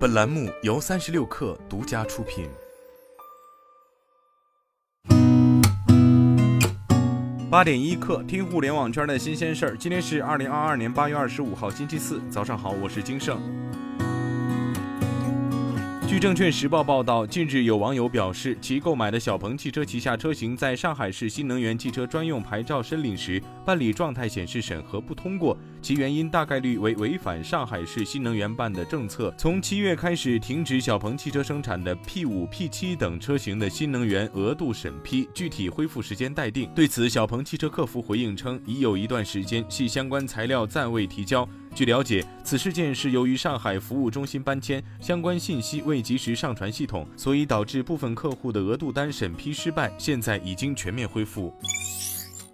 本栏目由三十六氪独家出品。八点一刻，听互联网圈的新鲜事儿。今天是二零二二年八月二十五号，星期四，早上好，我是金盛。据证券时报报道，近日有网友表示，其购买的小鹏汽车旗下车型在上海市新能源汽车专用牌照申领时办理状态显示审核不通过，其原因大概率为违反上海市新能源办的政策，从七月开始停止小鹏汽车生产的 P 五、P 七等车型的新能源额度审批，具体恢复时间待定。对此，小鹏汽车客服回应称，已有一段时间系相关材料暂未提交。据了解，此事件是由于上海服务中心搬迁，相关信息未及时上传系统，所以导致部分客户的额度单审批失败，现在已经全面恢复。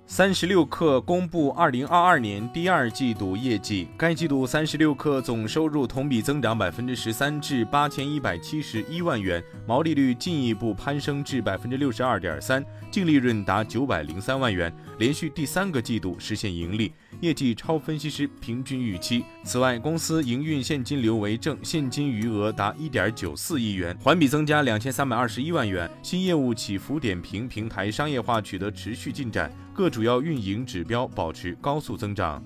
三十六氪公布二零二二年第二季度业绩，该季度三十六氪总收入同比增长百分之十三至八千一百七十一万元，毛利率进一步攀升至百分之六十二点三，净利润达九百零三万元，连续第三个季度实现盈利。业绩超分析师平均预期。此外，公司营运现金流为正，现金余额达一点九四亿元，环比增加两千三百二十一万元。新业务起伏点评平台商业化取得持续进展，各主要运营指标保持高速增长。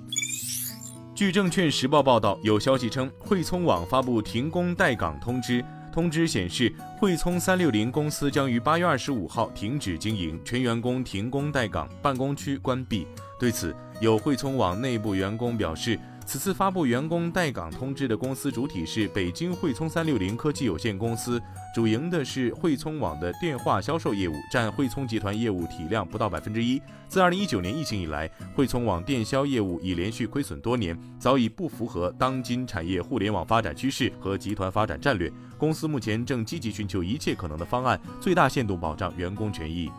据证券时报报道，有消息称，汇聪网发布停工待岗通知，通知显示，汇聪三六零公司将于八月二十五号停止经营，全员工停工待岗，办公区关闭。对此，有汇聪网内部员工表示，此次发布员工待岗通知的公司主体是北京汇聪三六零科技有限公司，主营的是汇聪网的电话销售业务，占汇聪集团业务体量不到百分之一。自二零一九年疫情以来，汇聪网电销业务已连续亏损多年，早已不符合当今产业互联网发展趋势和集团发展战略。公司目前正积极寻求一切可能的方案，最大限度保障员工权益。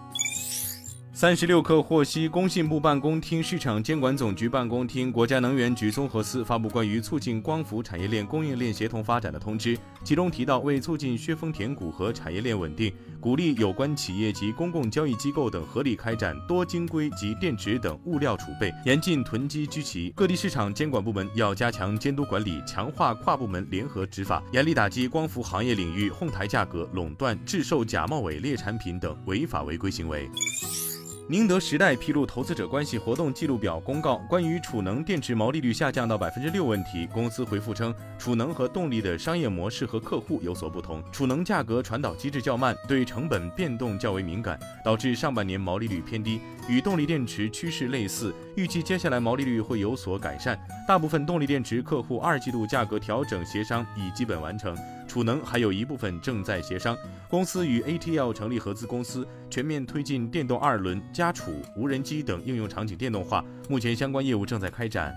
三十六氪获悉，工信部办公厅、市场监管总局办公厅、国家能源局综合司发布关于促进光伏产业链供应链协同发展的通知，其中提到，为促进削峰填谷和产业链稳定，鼓励有关企业及公共交易机构等合理开展多晶硅及电池等物料储备，严禁囤积居奇。各地市场监管部门要加强监督管理，强化跨部门联合执法，严厉打击光伏行业领域哄抬价格、垄断、制售假冒伪劣产品等违法违规行为。宁德时代披露投资者关系活动记录表公告，关于储能电池毛利率下降到百分之六问题，公司回复称，储能和动力的商业模式和客户有所不同，储能价格传导机制较慢，对成本变动较为敏感，导致上半年毛利率偏低，与动力电池趋势类似，预计接下来毛利率会有所改善。大部分动力电池客户二季度价格调整协商已基本完成。储能还有一部分正在协商，公司与 ATL 成立合资公司，全面推进电动二轮、家储、无人机等应用场景电动化，目前相关业务正在开展。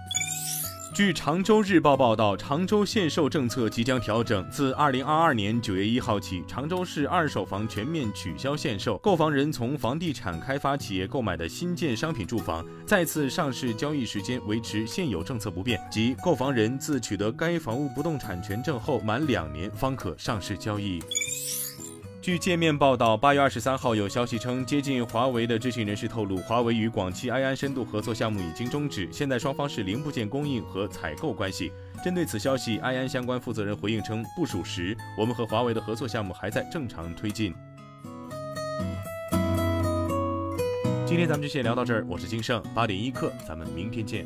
据常州日报报道，常州限售政策即将调整，自二零二二年九月一号起，常州市二手房全面取消限售。购房人从房地产开发企业购买的新建商品住房，再次上市交易时间维持现有政策不变，即购房人自取得该房屋不动产权证后满两年方可上市交易。据界面报道，八月二十三号有消息称，接近华为的知情人士透露，华为与广汽埃安深度合作项目已经终止，现在双方是零部件供应和采购关系。针对此消息，埃安相关负责人回应称不属实，我们和华为的合作项目还在正常推进。今天咱们就先聊到这儿，我是金盛八点一刻，咱们明天见。